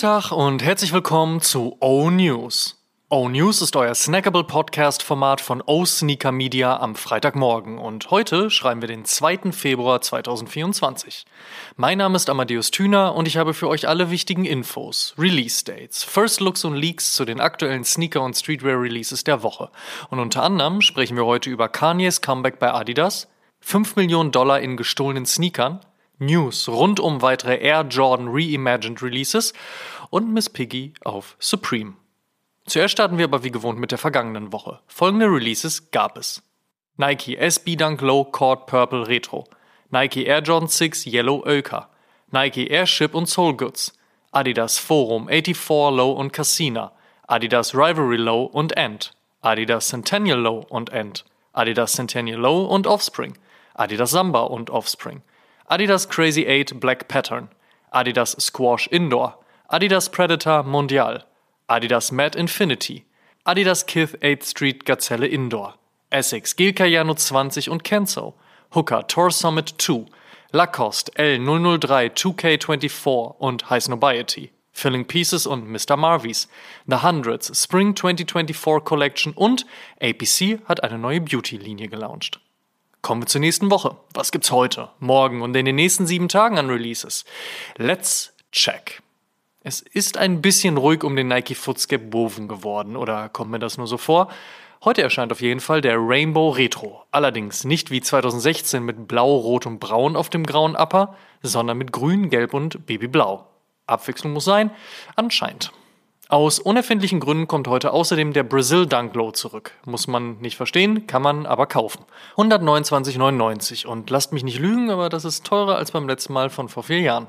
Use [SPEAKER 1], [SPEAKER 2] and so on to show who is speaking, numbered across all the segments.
[SPEAKER 1] Tag und herzlich willkommen zu O News. O News ist euer snackable Podcast-Format von O Sneaker Media am Freitagmorgen und heute schreiben wir den 2. Februar 2024. Mein Name ist Amadeus Thüner und ich habe für euch alle wichtigen Infos, Release-Dates, First Looks und Leaks zu den aktuellen Sneaker- und Streetwear-Releases der Woche. Und unter anderem sprechen wir heute über Kanye's Comeback bei Adidas, 5 Millionen Dollar in gestohlenen Sneakern, News rund um weitere Air Jordan Reimagined Releases und Miss Piggy auf Supreme. Zuerst starten wir aber wie gewohnt mit der vergangenen Woche. Folgende Releases gab es. Nike SB Dunk Low Cord Purple Retro, Nike Air Jordan 6 Yellow Oka, Nike Airship und Soul Goods, Adidas Forum 84 Low und Cassina, Adidas Rivalry Low und End, Adidas Centennial Low und End, Adidas Centennial Low und Offspring, Adidas Samba und Offspring, Adidas Crazy 8 Black Pattern, Adidas Squash Indoor, Adidas Predator Mondial, Adidas Mad Infinity, Adidas Kith 8th Street Gazelle Indoor, Essex Gil Cayano 20 und Kenzo, Hooker Tour Summit 2, Lacoste L003 2K24 und High Snobiety, Filling Pieces und Mr. Marvies, The Hundreds Spring 2024 Collection und APC hat eine neue Beauty-Linie gelauncht. Kommen wir zur nächsten Woche. Was gibt's heute, morgen und in den nächsten sieben Tagen an Releases? Let's check. Es ist ein bisschen ruhig um den Nike Footscape Woven geworden, oder kommt mir das nur so vor? Heute erscheint auf jeden Fall der Rainbow Retro. Allerdings nicht wie 2016 mit Blau, Rot und Braun auf dem grauen Upper, sondern mit Grün, Gelb und Babyblau. Abwechslung muss sein? Anscheinend. Aus unerfindlichen Gründen kommt heute außerdem der Brazil Dunk Low zurück. Muss man nicht verstehen, kann man aber kaufen. 129,99 und lasst mich nicht lügen, aber das ist teurer als beim letzten Mal von vor vier Jahren.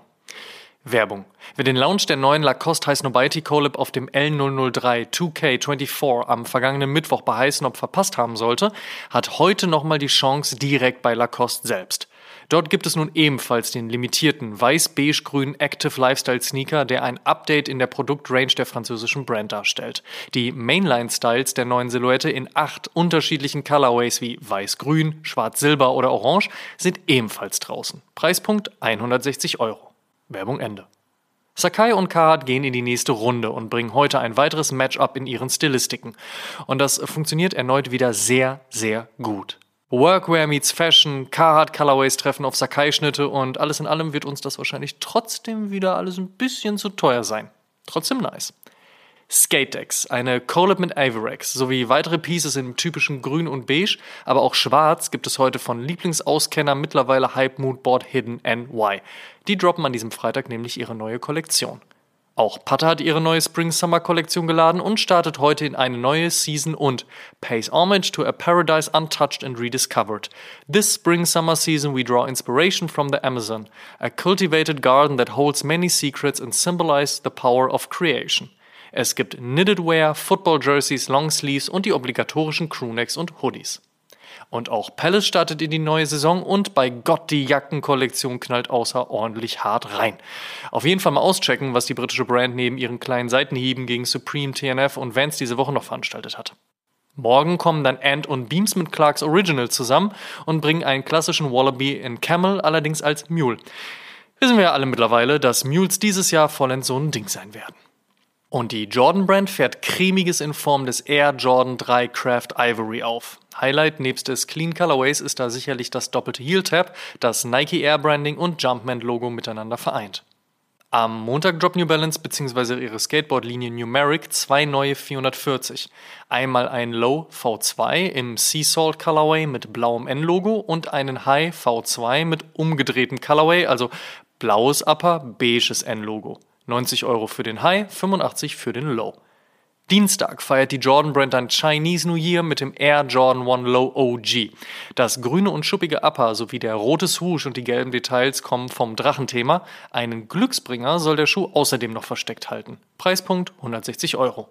[SPEAKER 1] Werbung. Wer den Launch der neuen Lacoste High Snobiety Collab auf dem L003 2K24 am vergangenen Mittwoch bei High Snob verpasst haben sollte, hat heute nochmal die Chance direkt bei Lacoste selbst. Dort gibt es nun ebenfalls den limitierten weiß-beige-grünen Active Lifestyle Sneaker, der ein Update in der Produktrange der französischen Brand darstellt. Die Mainline-Styles der neuen Silhouette in acht unterschiedlichen Colorways wie weiß-grün, schwarz-silber oder orange sind ebenfalls draußen. Preispunkt 160 Euro. Werbung Ende. Sakai und Karat gehen in die nächste Runde und bringen heute ein weiteres Matchup in ihren Stilistiken. Und das funktioniert erneut wieder sehr, sehr gut. Workwear meets Fashion, Carhartt Colorways treffen auf Sakai-Schnitte und alles in allem wird uns das wahrscheinlich trotzdem wieder alles ein bisschen zu teuer sein. Trotzdem nice. Skate Decks, eine Collab mit Averex, sowie weitere Pieces in typischen Grün und Beige, aber auch Schwarz gibt es heute von Lieblingsauskenner mittlerweile Hype Moodboard Hidden NY. Die droppen an diesem Freitag nämlich ihre neue Kollektion. Auch Pata hat ihre neue Spring-Summer-Kollektion geladen und startet heute in eine neue Season und pays homage to a paradise untouched and rediscovered. This spring-summer season we draw inspiration from the Amazon, a cultivated garden that holds many secrets and symbolizes the power of creation. Es gibt Knitted Wear, Football Jerseys, Long Sleeves und die obligatorischen Crewnecks und Hoodies. Und auch Palace startet in die neue Saison und bei Gott die Jackenkollektion knallt außerordentlich hart rein. Auf jeden Fall mal auschecken, was die britische Brand neben ihren kleinen Seitenhieben gegen Supreme, TNF und Vans diese Woche noch veranstaltet hat. Morgen kommen dann Ant und Beams mit Clarks Original zusammen und bringen einen klassischen Wallaby in Camel, allerdings als Mule. Wissen wir ja alle mittlerweile, dass Mules dieses Jahr vollends so ein Ding sein werden. Und die Jordan Brand fährt cremiges in Form des Air Jordan 3 Craft Ivory auf. Highlight nebst des Clean Colorways ist da sicherlich das doppelte Heel Tab, das Nike Air Branding und Jumpman Logo miteinander vereint. Am Montag droppt New Balance bzw. ihre Skateboard-Linie Numeric zwei neue 440. Einmal ein Low V2 im Sea Salt Colorway mit blauem N-Logo und einen High V2 mit umgedrehtem Colorway, also blaues Upper, beiges N-Logo. 90 Euro für den High, 85 für den Low. Dienstag feiert die Jordan Brand ein Chinese New Year mit dem Air Jordan 1 Low OG. Das grüne und schuppige Upper sowie der rote Swoosh und die gelben Details kommen vom Drachenthema. Einen Glücksbringer soll der Schuh außerdem noch versteckt halten. Preispunkt 160 Euro.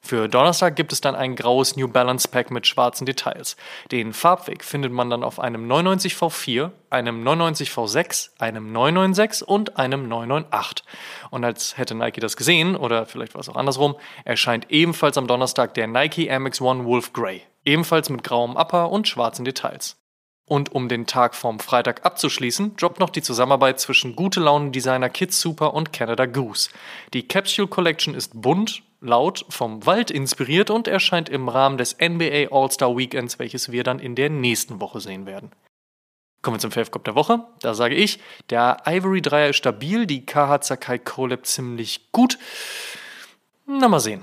[SPEAKER 1] Für Donnerstag gibt es dann ein graues New Balance Pack mit schwarzen Details. Den Farbweg findet man dann auf einem 99 V4, einem 99 V6, einem 996 und einem 998. Und als hätte Nike das gesehen, oder vielleicht war es auch andersrum, erscheint ebenfalls am Donnerstag der Nike MX1 Wolf Grey, ebenfalls mit grauem Upper und schwarzen Details. Und um den Tag vom Freitag abzuschließen, droppt noch die Zusammenarbeit zwischen gute Laune-Designer Kids Super und Canada Goose. Die Capsule Collection ist bunt, laut, vom Wald inspiriert und erscheint im Rahmen des NBA All-Star Weekends, welches wir dann in der nächsten Woche sehen werden. Kommen wir zum Fave der Woche. Da sage ich, der Ivory Dreier ist stabil, die KH Sakai Collab ziemlich gut. Na mal sehen.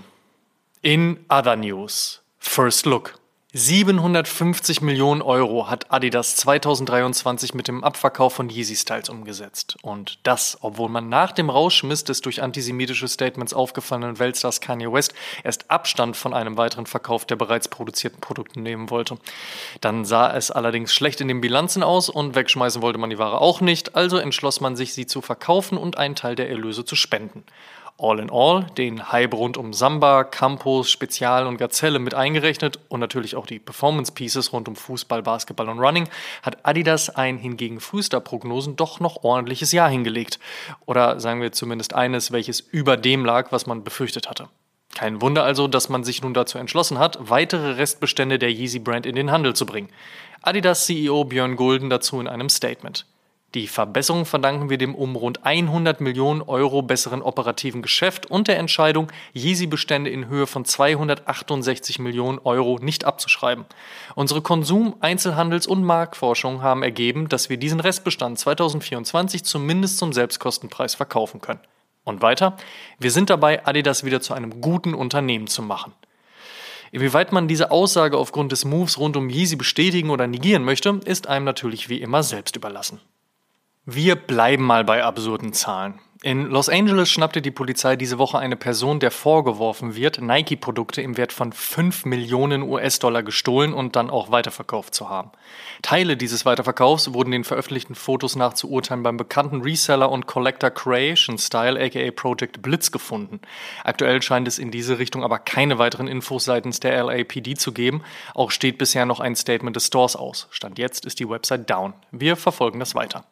[SPEAKER 1] In other news. First Look. 750 Millionen Euro hat Adidas 2023 mit dem Abverkauf von Yeezy Styles umgesetzt. Und das, obwohl man nach dem Rauschmiss des durch antisemitische Statements aufgefallenen Weltstars Kanye West erst Abstand von einem weiteren Verkauf der bereits produzierten Produkte nehmen wollte. Dann sah es allerdings schlecht in den Bilanzen aus und wegschmeißen wollte man die Ware auch nicht, also entschloss man sich, sie zu verkaufen und einen Teil der Erlöse zu spenden. All in All, den Hype rund um Samba, Campus, Spezial und Gazelle mit eingerechnet und natürlich auch die Performance Pieces rund um Fußball, Basketball und Running, hat Adidas ein hingegen frühester Prognosen doch noch ordentliches Jahr hingelegt. Oder sagen wir zumindest eines, welches über dem lag, was man befürchtet hatte. Kein Wunder also, dass man sich nun dazu entschlossen hat, weitere Restbestände der Yeezy Brand in den Handel zu bringen. Adidas CEO Björn Gulden dazu in einem Statement. Die Verbesserung verdanken wir dem um rund 100 Millionen Euro besseren operativen Geschäft und der Entscheidung, Yeezy-Bestände in Höhe von 268 Millionen Euro nicht abzuschreiben. Unsere Konsum-, Einzelhandels- und Marktforschung haben ergeben, dass wir diesen Restbestand 2024 zumindest zum Selbstkostenpreis verkaufen können. Und weiter, wir sind dabei, Adidas wieder zu einem guten Unternehmen zu machen. Inwieweit man diese Aussage aufgrund des Moves rund um Yeezy bestätigen oder negieren möchte, ist einem natürlich wie immer selbst überlassen. Wir bleiben mal bei absurden Zahlen. In Los Angeles schnappte die Polizei diese Woche eine Person, der vorgeworfen wird, Nike-Produkte im Wert von 5 Millionen US-Dollar gestohlen und dann auch weiterverkauft zu haben. Teile dieses Weiterverkaufs wurden den veröffentlichten Fotos nach zu urteilen beim bekannten Reseller und Collector Creation Style aka Project Blitz gefunden. Aktuell scheint es in diese Richtung aber keine weiteren Infos seitens der LAPD zu geben. Auch steht bisher noch ein Statement des Stores aus. Stand jetzt ist die Website down. Wir verfolgen das weiter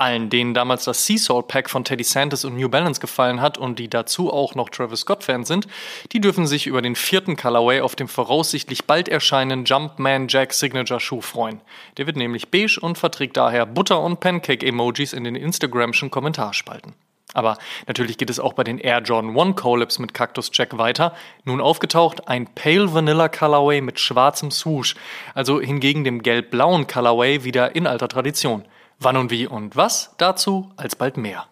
[SPEAKER 1] allen, denen damals das Seesaw Pack von Teddy Santis und New Balance gefallen hat und die dazu auch noch Travis Scott-Fans sind, die dürfen sich über den vierten Colorway auf dem voraussichtlich bald erscheinenden Jumpman Jack Signature Schuh freuen. Der wird nämlich beige und verträgt daher Butter- und Pancake-Emojis in den Instagramschen Kommentarspalten. Aber natürlich geht es auch bei den Air Jordan 1 Collabs mit Cactus Jack weiter. Nun aufgetaucht ein Pale Vanilla Colorway mit schwarzem Swoosh, also hingegen dem gelb-blauen Colorway wieder in alter Tradition. Wann und wie und was dazu alsbald mehr.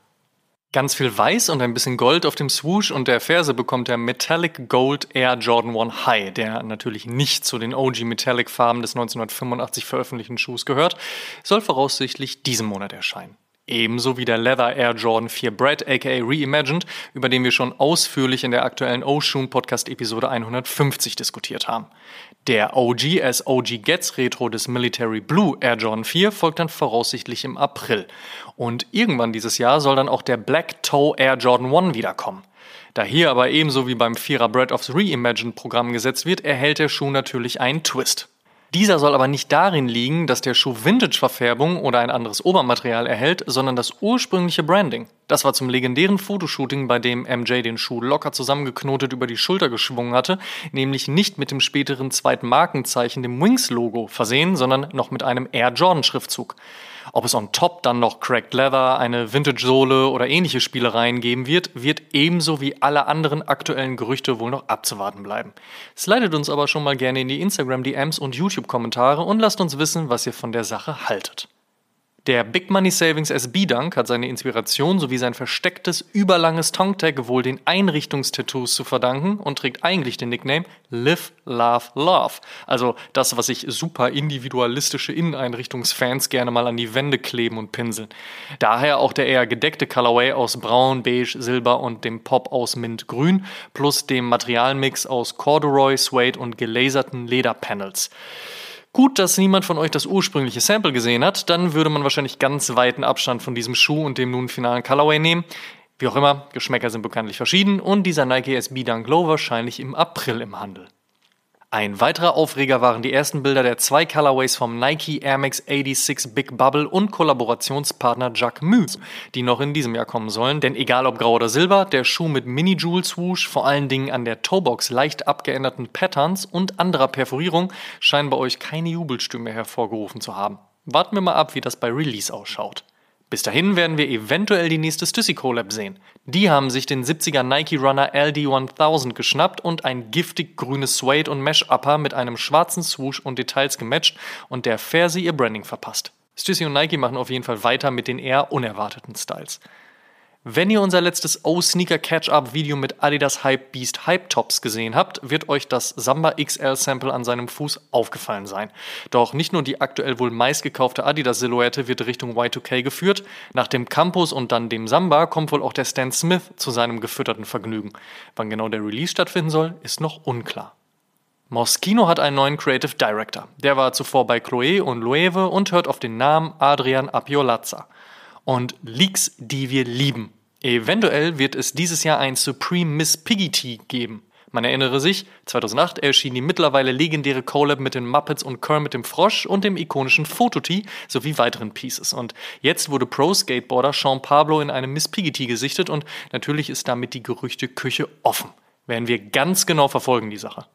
[SPEAKER 1] Ganz viel Weiß und ein bisschen Gold auf dem Swoosh und der Ferse bekommt der Metallic Gold Air Jordan 1 High, der natürlich nicht zu den OG Metallic Farben des 1985 veröffentlichten Schuhs gehört, soll voraussichtlich diesen Monat erscheinen. Ebenso wie der Leather Air Jordan 4 Bread aka Reimagined, über den wir schon ausführlich in der aktuellen Oshun Podcast Episode 150 diskutiert haben. Der OG as OG Gets Retro des Military Blue Air Jordan 4 folgt dann voraussichtlich im April. Und irgendwann dieses Jahr soll dann auch der Black Toe Air Jordan 1 wiederkommen. Da hier aber ebenso wie beim Vierer Bread of Reimagined Programm gesetzt wird, erhält der Schuh natürlich einen Twist. Dieser soll aber nicht darin liegen, dass der Schuh Vintage-Verfärbung oder ein anderes Obermaterial erhält, sondern das ursprüngliche Branding. Das war zum legendären Fotoshooting, bei dem MJ den Schuh locker zusammengeknotet über die Schulter geschwungen hatte, nämlich nicht mit dem späteren zweiten Markenzeichen, dem Wings-Logo, versehen, sondern noch mit einem Air Jordan-Schriftzug. Ob es on top dann noch Cracked Leather, eine Vintage-Sohle oder ähnliche Spielereien geben wird, wird ebenso wie alle anderen aktuellen Gerüchte wohl noch abzuwarten bleiben. Slidet uns aber schon mal gerne in die Instagram-DMs und YouTube-Kommentare und lasst uns wissen, was ihr von der Sache haltet. Der Big Money Savings SB Dunk hat seine Inspiration sowie sein verstecktes, überlanges Tongue-Tag wohl den Einrichtungstattoos zu verdanken und trägt eigentlich den Nickname Live, Love, Love. Also das, was sich super individualistische Inneneinrichtungsfans gerne mal an die Wände kleben und pinseln. Daher auch der eher gedeckte Colorway aus Braun, Beige, Silber und dem Pop aus Mintgrün plus dem Materialmix aus Corduroy, Suede und gelaserten Lederpanels. Gut, dass niemand von euch das ursprüngliche Sample gesehen hat, dann würde man wahrscheinlich ganz weiten Abstand von diesem Schuh und dem nun finalen Colorway nehmen. Wie auch immer, Geschmäcker sind bekanntlich verschieden und dieser Nike SB Dunk Low wahrscheinlich im April im Handel. Ein weiterer Aufreger waren die ersten Bilder der zwei Colorways vom Nike Air Max 86 Big Bubble und Kollaborationspartner Jacquemus, die noch in diesem Jahr kommen sollen. Denn egal ob grau oder silber, der Schuh mit Mini-Jewel-Swoosh, vor allen Dingen an der Toebox leicht abgeänderten Patterns und anderer Perforierung scheinen bei euch keine Jubelstimme hervorgerufen zu haben. Warten wir mal ab, wie das bei Release ausschaut. Bis dahin werden wir eventuell die nächste Stussy Collab sehen. Die haben sich den 70er Nike Runner LD1000 geschnappt und ein giftig grünes Suede und Mesh Upper mit einem schwarzen Swoosh und Details gematcht und der Ferse ihr Branding verpasst. Stussy und Nike machen auf jeden Fall weiter mit den eher unerwarteten Styles. Wenn ihr unser letztes O-Sneaker Catch-Up-Video mit Adidas Hype Beast Hype Tops gesehen habt, wird euch das Samba XL Sample an seinem Fuß aufgefallen sein. Doch nicht nur die aktuell wohl meistgekaufte Adidas-Silhouette wird Richtung Y2K geführt, nach dem Campus und dann dem Samba kommt wohl auch der Stan Smith zu seinem gefütterten Vergnügen. Wann genau der Release stattfinden soll, ist noch unklar. Moschino hat einen neuen Creative Director. Der war zuvor bei Chloe und Loewe und hört auf den Namen Adrian Apiolazza. Und Leaks, die wir lieben. Eventuell wird es dieses Jahr ein Supreme Miss Piggy Tea geben. Man erinnere sich, 2008 erschien die mittlerweile legendäre Collab mit den Muppets und Kermit dem Frosch und dem ikonischen Fototee sowie weiteren Pieces. Und jetzt wurde Pro-Skateboarder Sean Pablo in einem Miss Piggy gesichtet und natürlich ist damit die Gerüchteküche offen. Werden wir ganz genau verfolgen, die Sache.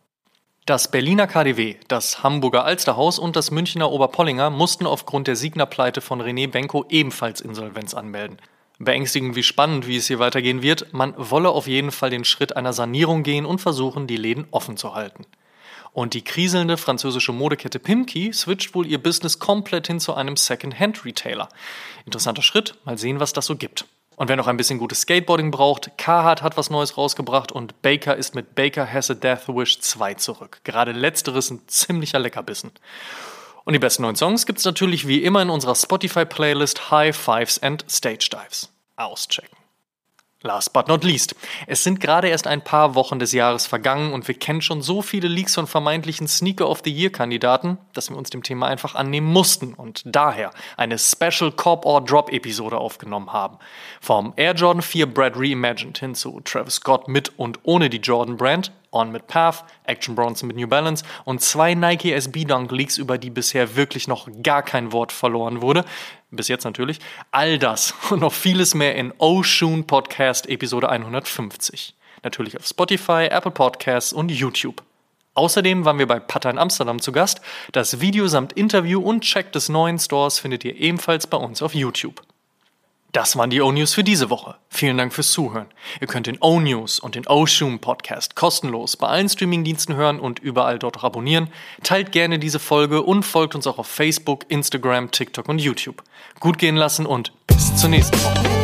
[SPEAKER 1] Das Berliner KDW, das Hamburger Alsterhaus und das Münchner Oberpollinger mussten aufgrund der Siegner-Pleite von René Benko ebenfalls Insolvenz anmelden beängstigend wie spannend, wie es hier weitergehen wird. Man wolle auf jeden Fall den Schritt einer Sanierung gehen und versuchen, die Läden offen zu halten. Und die kriselnde französische Modekette Pimki switcht wohl ihr Business komplett hin zu einem Second-Hand-Retailer. Interessanter Schritt, mal sehen, was das so gibt. Und wer noch ein bisschen gutes Skateboarding braucht, Carhartt hat was Neues rausgebracht und Baker ist mit Baker Has a Death Wish 2 zurück. Gerade letzteres ein ziemlicher Leckerbissen. Und die besten neuen Songs gibt's natürlich wie immer in unserer Spotify-Playlist High Fives and Stage Dives. Auschecken. Last but not least. Es sind gerade erst ein paar Wochen des Jahres vergangen und wir kennen schon so viele Leaks von vermeintlichen Sneaker of the Year Kandidaten, dass wir uns dem Thema einfach annehmen mussten und daher eine Special Cop or Drop Episode aufgenommen haben. Vom Air Jordan 4 Brad Reimagined hin zu Travis Scott mit und ohne die Jordan Brand, On mit Path, Action Bronson mit New Balance und zwei Nike SB Dunk Leaks, über die bisher wirklich noch gar kein Wort verloren wurde. Bis jetzt natürlich. All das und noch vieles mehr in Oshun Podcast Episode 150. Natürlich auf Spotify, Apple Podcasts und YouTube. Außerdem waren wir bei Pata in Amsterdam zu Gast. Das Video samt Interview und Check des neuen Stores findet ihr ebenfalls bei uns auf YouTube. Das waren die O-News für diese Woche. Vielen Dank fürs Zuhören. Ihr könnt den O-News und den O-Shoom Podcast kostenlos bei allen Streamingdiensten hören und überall dort auch abonnieren. Teilt gerne diese Folge und folgt uns auch auf Facebook, Instagram, TikTok und YouTube. Gut gehen lassen und bis zur nächsten Woche.